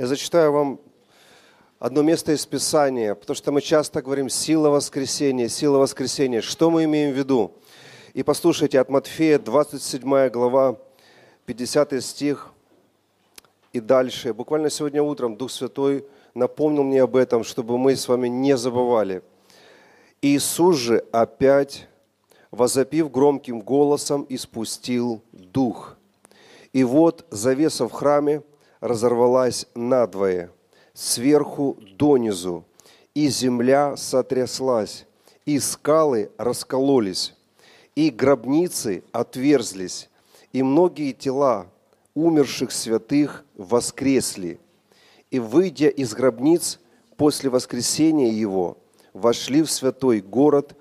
Я зачитаю вам одно место из Писания, потому что мы часто говорим «сила воскресения», «сила воскресения». Что мы имеем в виду? И послушайте, от Матфея, 27 глава, 50 стих и дальше. Буквально сегодня утром Дух Святой напомнил мне об этом, чтобы мы с вами не забывали. Иисус же опять, возопив громким голосом, испустил Дух. И вот завеса в храме разорвалась надвое, сверху донизу, и земля сотряслась, и скалы раскололись, и гробницы отверзлись, и многие тела умерших святых воскресли. И, выйдя из гробниц после воскресения его, вошли в святой город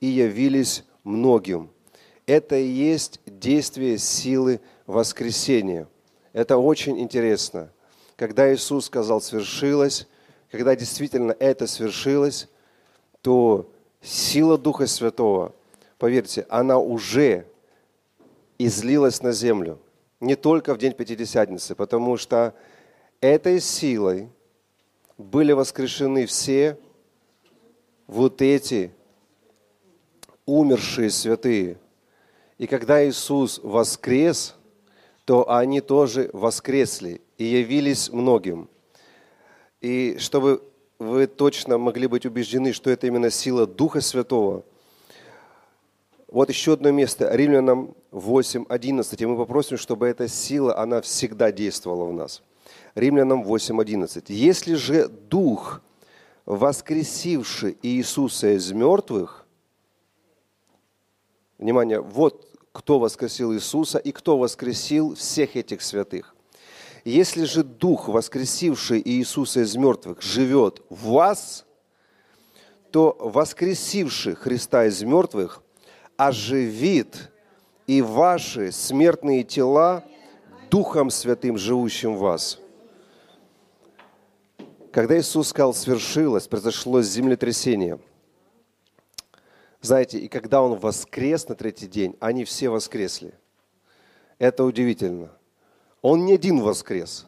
и явились многим. Это и есть действие силы воскресения. Это очень интересно. Когда Иисус сказал «свершилось», когда действительно это свершилось, то сила Духа Святого, поверьте, она уже излилась на землю. Не только в день Пятидесятницы, потому что этой силой были воскрешены все вот эти умершие святые. И когда Иисус воскрес, то они тоже воскресли и явились многим. И чтобы вы точно могли быть убеждены, что это именно сила Духа Святого, вот еще одно место, Римлянам 8, 11. И мы попросим, чтобы эта сила, она всегда действовала в нас. Римлянам 8, 11. «Если же Дух, воскресивший Иисуса из мертвых, внимание, вот кто воскресил Иисуса и кто воскресил всех этих святых. Если же Дух, воскресивший Иисуса из мертвых, живет в вас, то воскресивший Христа из мертвых оживит и ваши смертные тела Духом Святым, живущим в вас. Когда Иисус сказал «свершилось», произошло землетрясение – знаете, и когда он воскрес на третий день, они все воскресли. Это удивительно. Он не один воскрес.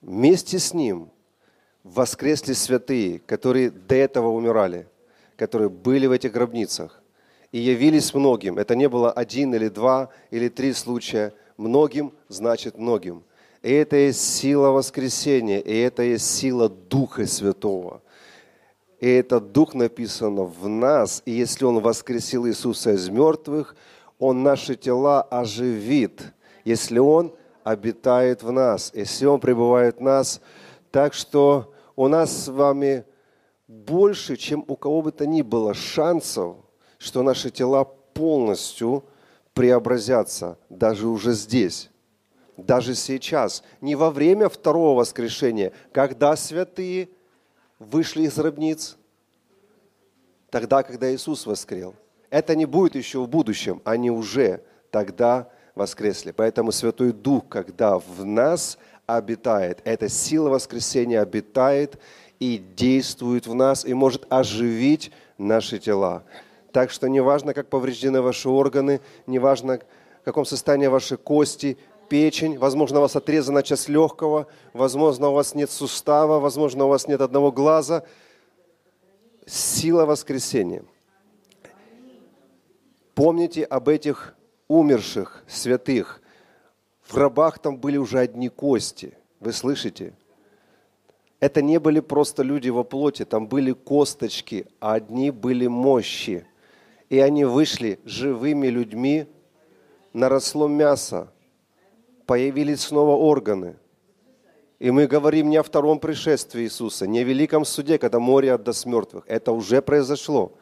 Вместе с ним воскресли святые, которые до этого умирали, которые были в этих гробницах и явились многим. Это не было один или два или три случая. Многим значит многим. И это есть сила воскресения, и это есть сила Духа Святого – и этот Дух написано в нас. И если Он воскресил Иисуса из мертвых, Он наши тела оживит, если Он обитает в нас, если Он пребывает в нас. Так что у нас с вами больше, чем у кого бы то ни было шансов, что наши тела полностью преобразятся, даже уже здесь, даже сейчас, не во время второго воскрешения, когда святые – вышли из гробниц, тогда, когда Иисус воскрел. Это не будет еще в будущем, они уже тогда воскресли. Поэтому Святой Дух, когда в нас обитает, эта сила воскресения обитает и действует в нас, и может оживить наши тела. Так что неважно, как повреждены ваши органы, неважно, в каком состоянии ваши кости, печень, возможно, у вас отрезана часть легкого, возможно, у вас нет сустава, возможно, у вас нет одного глаза. Сила воскресения. Помните об этих умерших святых. В гробах там были уже одни кости. Вы слышите? Это не были просто люди во плоти, там были косточки, а одни были мощи. И они вышли живыми людьми, наросло мясо, появились снова органы. И мы говорим не о втором пришествии Иисуса, не о великом суде, когда море отдаст мертвых. Это уже произошло.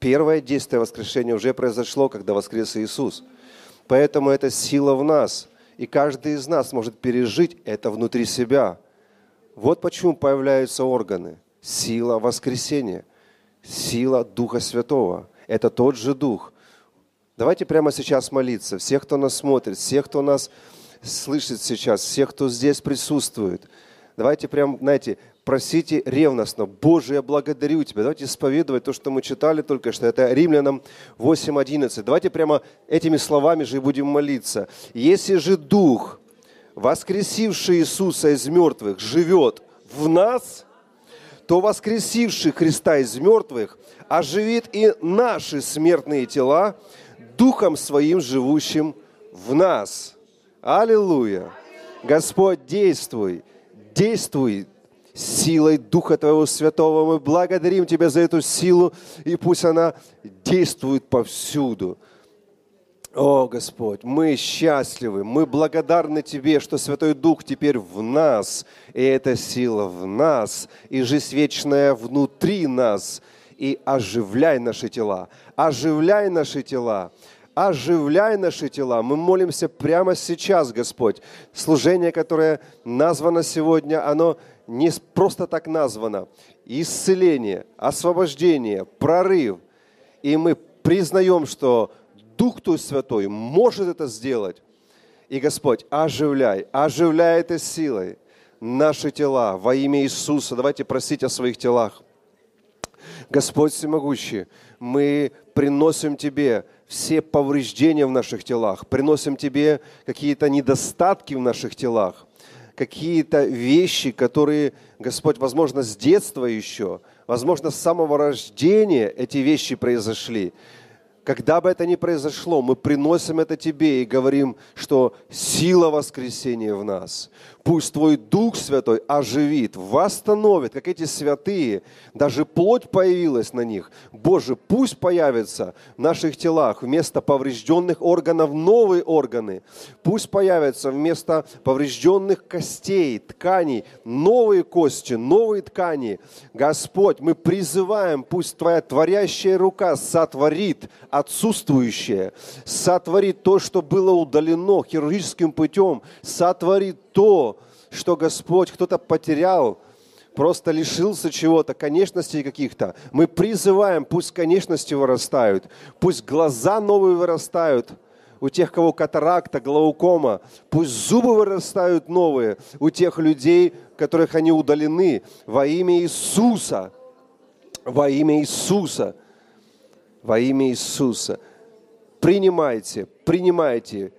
Первое действие воскрешения уже произошло, когда воскрес Иисус. Поэтому это сила в нас. И каждый из нас может пережить это внутри себя. Вот почему появляются органы. Сила воскресения, сила Духа Святого. Это тот же Дух. Давайте прямо сейчас молиться. Всех, кто нас смотрит, всех, кто нас слышит сейчас, всех, кто здесь присутствует. Давайте прям, знаете, просите ревностно. Боже, я благодарю Тебя. Давайте исповедовать то, что мы читали только что. Это Римлянам 8.11. Давайте прямо этими словами же и будем молиться. Если же Дух воскресивший Иисуса из мертвых, живет в нас, то воскресивший Христа из мертвых оживит и наши смертные тела Духом Своим, живущим в нас. Аллилуйя! Господь, действуй, действуй силой Духа Твоего Святого. Мы благодарим Тебя за эту силу, и пусть она действует повсюду. О, Господь, мы счастливы, мы благодарны Тебе, что Святой Дух теперь в нас, и эта сила в нас, и жизнь вечная внутри нас, и оживляй наши тела, оживляй наши тела, оживляй наши тела. Мы молимся прямо сейчас, Господь. Служение, которое названо сегодня, оно не просто так названо. Исцеление, освобождение, прорыв. И мы признаем, что Дух Твой Святой может это сделать. И Господь, оживляй, оживляй этой силой наши тела во имя Иисуса. Давайте просить о своих телах. Господь Всемогущий, мы приносим Тебе все повреждения в наших телах, приносим Тебе какие-то недостатки в наших телах, какие-то вещи, которые, Господь, возможно, с детства еще, возможно, с самого рождения эти вещи произошли. Когда бы это ни произошло, мы приносим это Тебе и говорим, что сила воскресения в нас. Пусть Твой Дух Святой оживит, восстановит, как эти святые, даже плоть появилась на них. Боже, пусть появятся в наших телах вместо поврежденных органов новые органы. Пусть появятся вместо поврежденных костей, тканей, новые кости, новые ткани. Господь, мы призываем, пусть Твоя творящая рука сотворит отсутствующее, сотворит то, что было удалено хирургическим путем, сотворит то, что Господь кто-то потерял, просто лишился чего-то, конечностей каких-то. Мы призываем, пусть конечности вырастают, пусть глаза новые вырастают у тех, кого катаракта, глаукома, пусть зубы вырастают новые у тех людей, которых они удалены во имя Иисуса. Во имя Иисуса. Во имя Иисуса. Принимайте, принимайте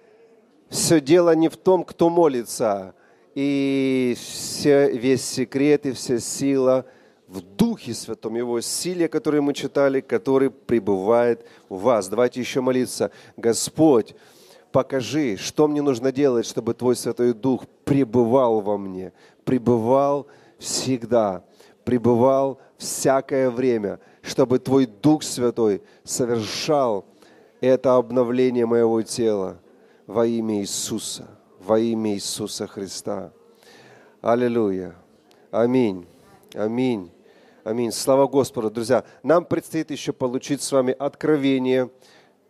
все дело не в том, кто молится, и все, весь секрет и вся сила в Духе Святом, Его силе, которую мы читали, который пребывает в вас. Давайте еще молиться. Господь, покажи, что мне нужно делать, чтобы Твой Святой Дух пребывал во мне, пребывал всегда, пребывал всякое время, чтобы Твой Дух Святой совершал это обновление моего тела во имя Иисуса, во имя Иисуса Христа. Аллилуйя. Аминь. Аминь. Аминь. Слава Господу, друзья. Нам предстоит еще получить с вами откровение,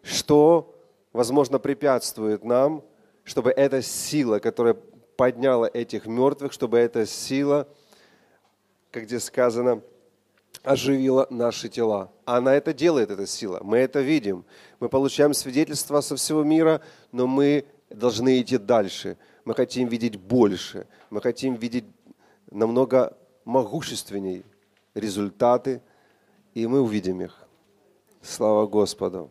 что, возможно, препятствует нам, чтобы эта сила, которая подняла этих мертвых, чтобы эта сила, как здесь сказано, оживила наши тела. Она это делает, эта сила. Мы это видим. Мы получаем свидетельства со всего мира, но мы должны идти дальше. Мы хотим видеть больше. Мы хотим видеть намного могущественней результаты, и мы увидим их. Слава Господу!